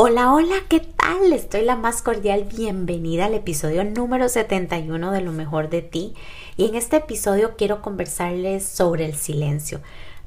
Hola, hola, ¿qué tal? Estoy la más cordial bienvenida al episodio número 71 de Lo mejor de ti. Y en este episodio quiero conversarles sobre el silencio.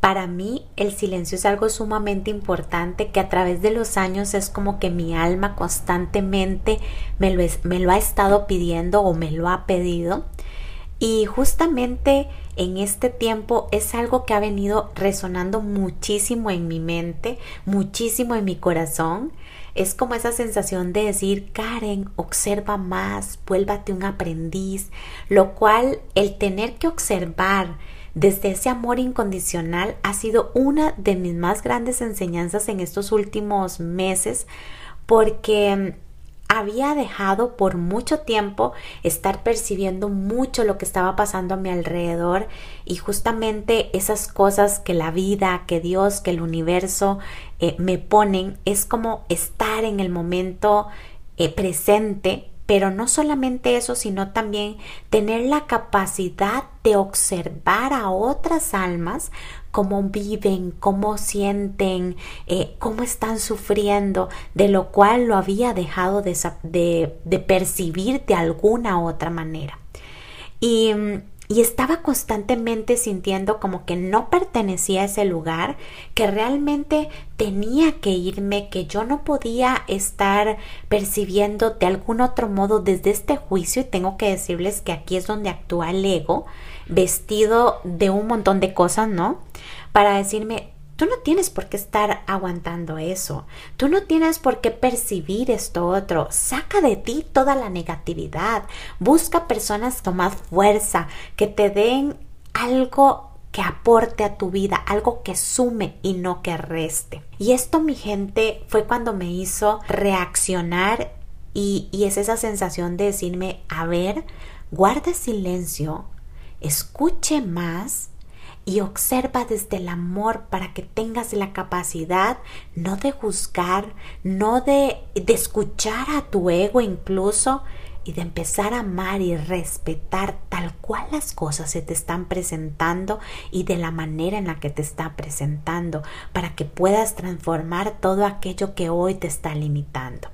Para mí el silencio es algo sumamente importante que a través de los años es como que mi alma constantemente me lo, me lo ha estado pidiendo o me lo ha pedido. Y justamente en este tiempo es algo que ha venido resonando muchísimo en mi mente, muchísimo en mi corazón. Es como esa sensación de decir, Karen, observa más, vuélvate un aprendiz, lo cual el tener que observar desde ese amor incondicional ha sido una de mis más grandes enseñanzas en estos últimos meses porque había dejado por mucho tiempo estar percibiendo mucho lo que estaba pasando a mi alrededor y justamente esas cosas que la vida, que Dios, que el universo eh, me ponen es como estar en el momento eh, presente pero no solamente eso, sino también tener la capacidad de observar a otras almas cómo viven, cómo sienten, eh, cómo están sufriendo, de lo cual lo había dejado de, de, percibir de alguna otra manera. Y mm, y estaba constantemente sintiendo como que no pertenecía a ese lugar, que realmente tenía que irme, que yo no podía estar percibiendo de algún otro modo desde este juicio y tengo que decirles que aquí es donde actúa el ego vestido de un montón de cosas, ¿no? Para decirme, Tú no tienes por qué estar aguantando eso. Tú no tienes por qué percibir esto otro. Saca de ti toda la negatividad. Busca personas con más fuerza, que te den algo que aporte a tu vida, algo que sume y no que reste. Y esto, mi gente, fue cuando me hizo reaccionar y, y es esa sensación de decirme, a ver, guarde silencio, escuche más y observa desde el amor para que tengas la capacidad no de juzgar, no de, de escuchar a tu ego incluso y de empezar a amar y respetar tal cual las cosas se te están presentando y de la manera en la que te está presentando para que puedas transformar todo aquello que hoy te está limitando.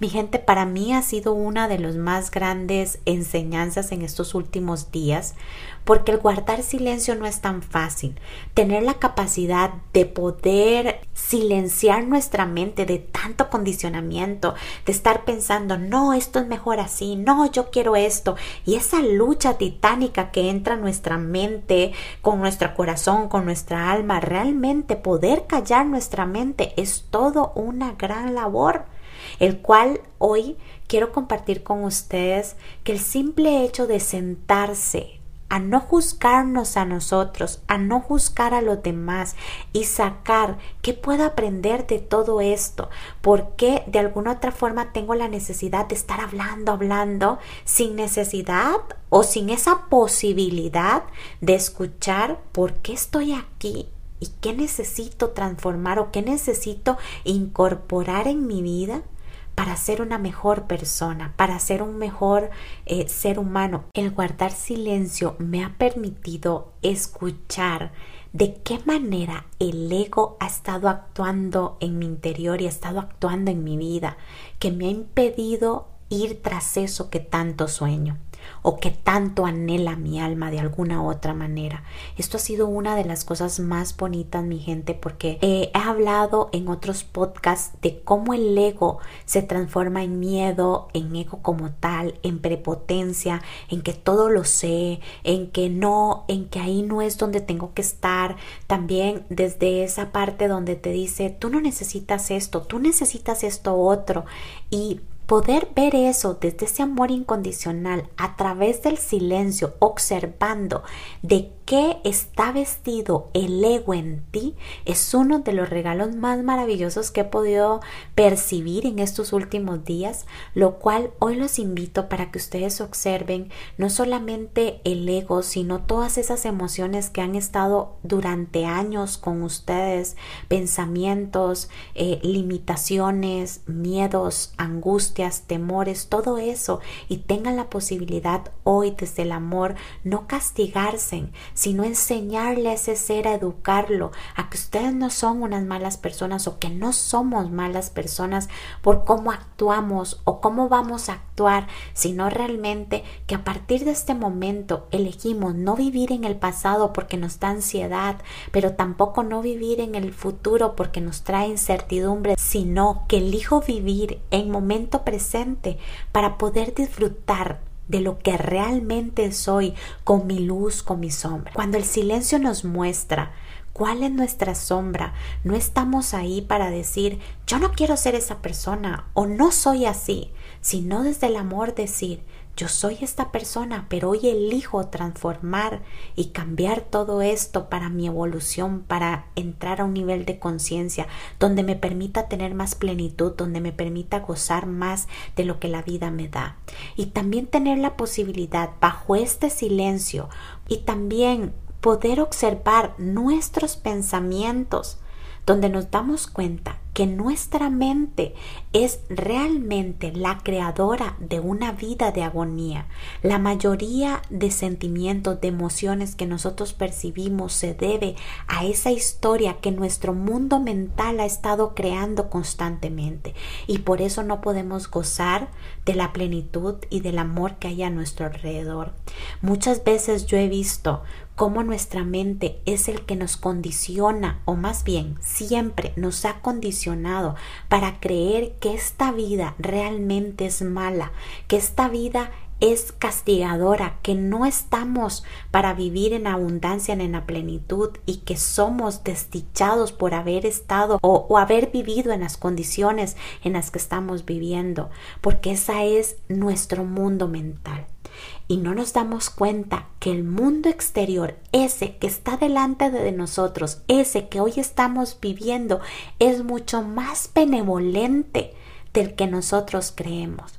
Mi gente, para mí ha sido una de las más grandes enseñanzas en estos últimos días, porque el guardar silencio no es tan fácil. Tener la capacidad de poder silenciar nuestra mente de tanto condicionamiento, de estar pensando, no, esto es mejor así, no, yo quiero esto, y esa lucha titánica que entra en nuestra mente, con nuestro corazón, con nuestra alma, realmente poder callar nuestra mente es todo una gran labor el cual hoy quiero compartir con ustedes que el simple hecho de sentarse a no juzgarnos a nosotros, a no juzgar a los demás y sacar qué puedo aprender de todo esto, porque de alguna otra forma tengo la necesidad de estar hablando, hablando sin necesidad o sin esa posibilidad de escuchar por qué estoy aquí y qué necesito transformar o qué necesito incorporar en mi vida para ser una mejor persona, para ser un mejor eh, ser humano. El guardar silencio me ha permitido escuchar de qué manera el ego ha estado actuando en mi interior y ha estado actuando en mi vida, que me ha impedido ir tras eso que tanto sueño o que tanto anhela mi alma de alguna otra manera. Esto ha sido una de las cosas más bonitas, mi gente, porque he hablado en otros podcasts de cómo el ego se transforma en miedo, en ego como tal, en prepotencia, en que todo lo sé, en que no, en que ahí no es donde tengo que estar. También desde esa parte donde te dice, tú no necesitas esto, tú necesitas esto otro. Y Poder ver eso desde ese amor incondicional a través del silencio, observando de qué está vestido el ego en ti es uno de los regalos más maravillosos que he podido percibir en estos últimos días, lo cual hoy los invito para que ustedes observen no solamente el ego, sino todas esas emociones que han estado durante años con ustedes, pensamientos, eh, limitaciones, miedos, angustias, temores, todo eso, y tengan la posibilidad hoy desde el amor no castigarse, sino enseñarle a ese ser a educarlo, a que ustedes no son unas malas personas o que no somos malas personas por cómo actuamos o cómo vamos a actuar, sino realmente que a partir de este momento elegimos no vivir en el pasado porque nos da ansiedad, pero tampoco no vivir en el futuro porque nos trae incertidumbre, sino que elijo vivir en momento presente para poder disfrutar de lo que realmente soy con mi luz, con mi sombra. Cuando el silencio nos muestra cuál es nuestra sombra, no estamos ahí para decir yo no quiero ser esa persona o no soy así, sino desde el amor decir yo soy esta persona, pero hoy elijo transformar y cambiar todo esto para mi evolución, para entrar a un nivel de conciencia donde me permita tener más plenitud, donde me permita gozar más de lo que la vida me da. Y también tener la posibilidad bajo este silencio y también poder observar nuestros pensamientos, donde nos damos cuenta que nuestra mente es realmente la creadora de una vida de agonía. La mayoría de sentimientos, de emociones que nosotros percibimos se debe a esa historia que nuestro mundo mental ha estado creando constantemente y por eso no podemos gozar de la plenitud y del amor que hay a nuestro alrededor. Muchas veces yo he visto cómo nuestra mente es el que nos condiciona o más bien siempre nos ha condicionado para creer que esta vida realmente es mala, que esta vida es castigadora, que no estamos para vivir en abundancia, en la plenitud y que somos desdichados por haber estado o, o, haber vivido en las condiciones en las que estamos viviendo, porque esa es nuestro mundo mental y no nos damos cuenta que el mundo exterior, ese que está delante de nosotros, ese que hoy estamos viviendo, es mucho más benevolente del que nosotros creemos.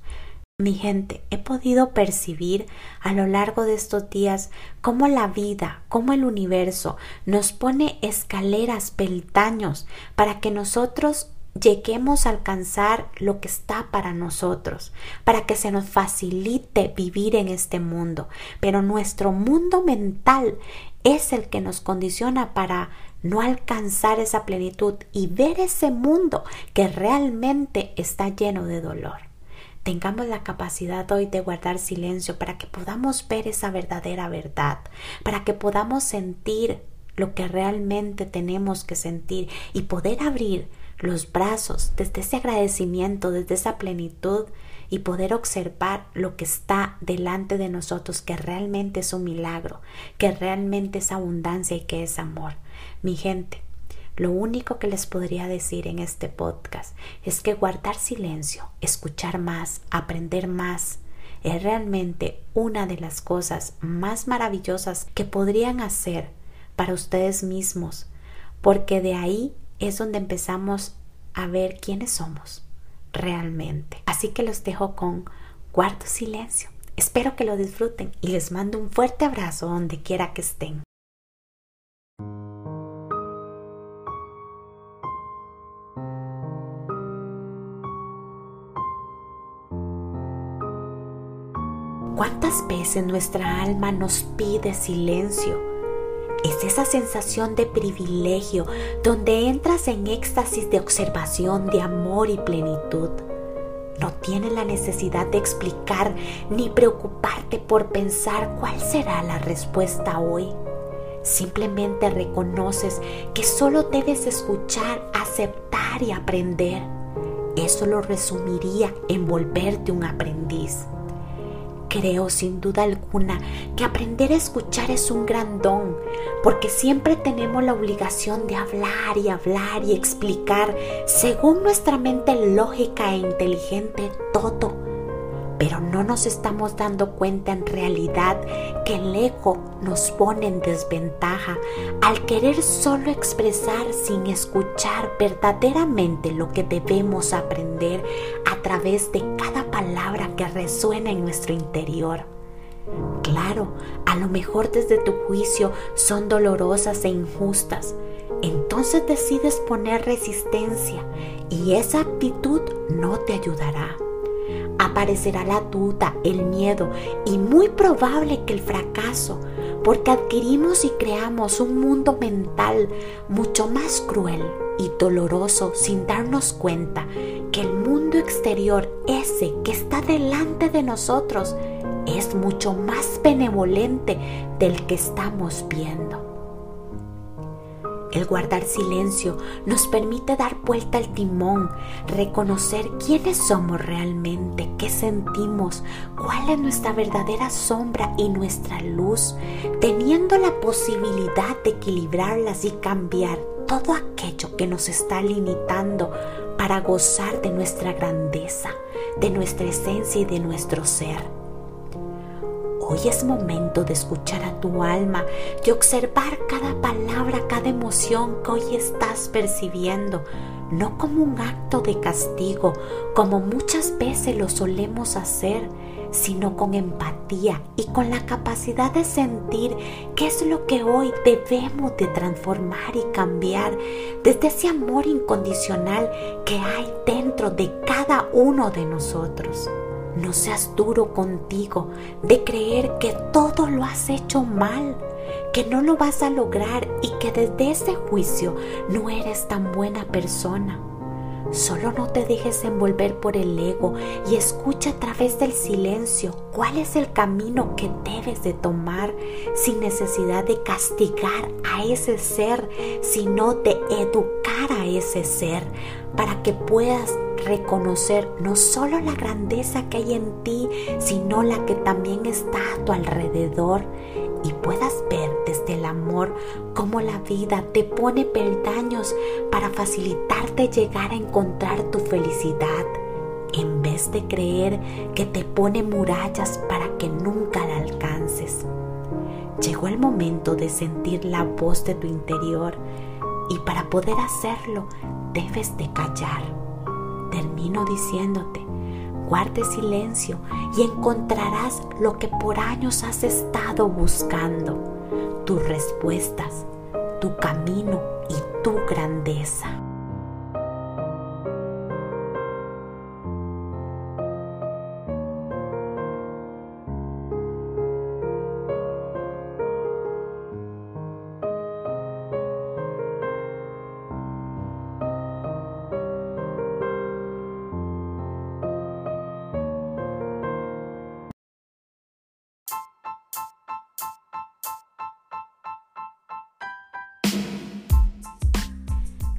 Mi gente, he podido percibir a lo largo de estos días cómo la vida, cómo el universo nos pone escaleras, peldaños para que nosotros lleguemos a alcanzar lo que está para nosotros, para que se nos facilite vivir en este mundo. Pero nuestro mundo mental es el que nos condiciona para no alcanzar esa plenitud y ver ese mundo que realmente está lleno de dolor. Tengamos la capacidad hoy de guardar silencio para que podamos ver esa verdadera verdad, para que podamos sentir lo que realmente tenemos que sentir y poder abrir los brazos desde ese agradecimiento, desde esa plenitud y poder observar lo que está delante de nosotros, que realmente es un milagro, que realmente es abundancia y que es amor. Mi gente, lo único que les podría decir en este podcast es que guardar silencio, escuchar más, aprender más, es realmente una de las cosas más maravillosas que podrían hacer para ustedes mismos, porque de ahí es donde empezamos a ver quiénes somos realmente. Así que los dejo con cuarto silencio. Espero que lo disfruten y les mando un fuerte abrazo donde quiera que estén. ¿Cuántas veces nuestra alma nos pide silencio? Es esa sensación de privilegio donde entras en éxtasis de observación, de amor y plenitud. No tienes la necesidad de explicar ni preocuparte por pensar cuál será la respuesta hoy. Simplemente reconoces que solo debes escuchar, aceptar y aprender. Eso lo resumiría en volverte un aprendiz. Creo sin duda alguna que aprender a escuchar es un gran don, porque siempre tenemos la obligación de hablar y hablar y explicar según nuestra mente lógica e inteligente todo. pero no nos estamos dando cuenta en realidad que el ego nos pone en desventaja al querer solo expresar sin escuchar verdaderamente lo que debemos aprender a través de cada palabra que resuena en nuestro interior. Claro, a lo mejor desde tu juicio son dolorosas e injustas, entonces decides poner resistencia y esa actitud no te ayudará. Aparecerá la duda, el miedo y muy probable que el fracaso, porque adquirimos y creamos un mundo mental mucho más cruel y doloroso sin darnos cuenta que el mundo exterior, ese que está delante de nosotros, es mucho más benevolente del que estamos viendo. El guardar silencio nos permite dar vuelta al timón, reconocer quiénes somos realmente, qué sentimos, cuál es nuestra verdadera sombra y nuestra luz, teniendo la posibilidad de equilibrarlas y cambiar todo aquello que nos está limitando para gozar de nuestra grandeza, de nuestra esencia y de nuestro ser. Hoy es momento de escuchar a tu alma, de observar cada palabra, cada emoción que hoy estás percibiendo, no como un acto de castigo, como muchas veces lo solemos hacer, sino con empatía y con la capacidad de sentir qué es lo que hoy debemos de transformar y cambiar desde ese amor incondicional que hay dentro de cada uno de nosotros. No seas duro contigo de creer que todo lo has hecho mal, que no lo vas a lograr y que desde ese juicio no eres tan buena persona. Solo no te dejes envolver por el ego y escucha a través del silencio cuál es el camino que debes de tomar sin necesidad de castigar a ese ser, sino de educar a ese ser para que puedas reconocer no solo la grandeza que hay en ti, sino la que también está a tu alrededor y puedas ver desde el amor cómo la vida te pone peldaños facilitarte llegar a encontrar tu felicidad en vez de creer que te pone murallas para que nunca la alcances. Llegó el momento de sentir la voz de tu interior y para poder hacerlo debes de callar. Termino diciéndote, guarde silencio y encontrarás lo que por años has estado buscando, tus respuestas, tu camino y tu grandeza.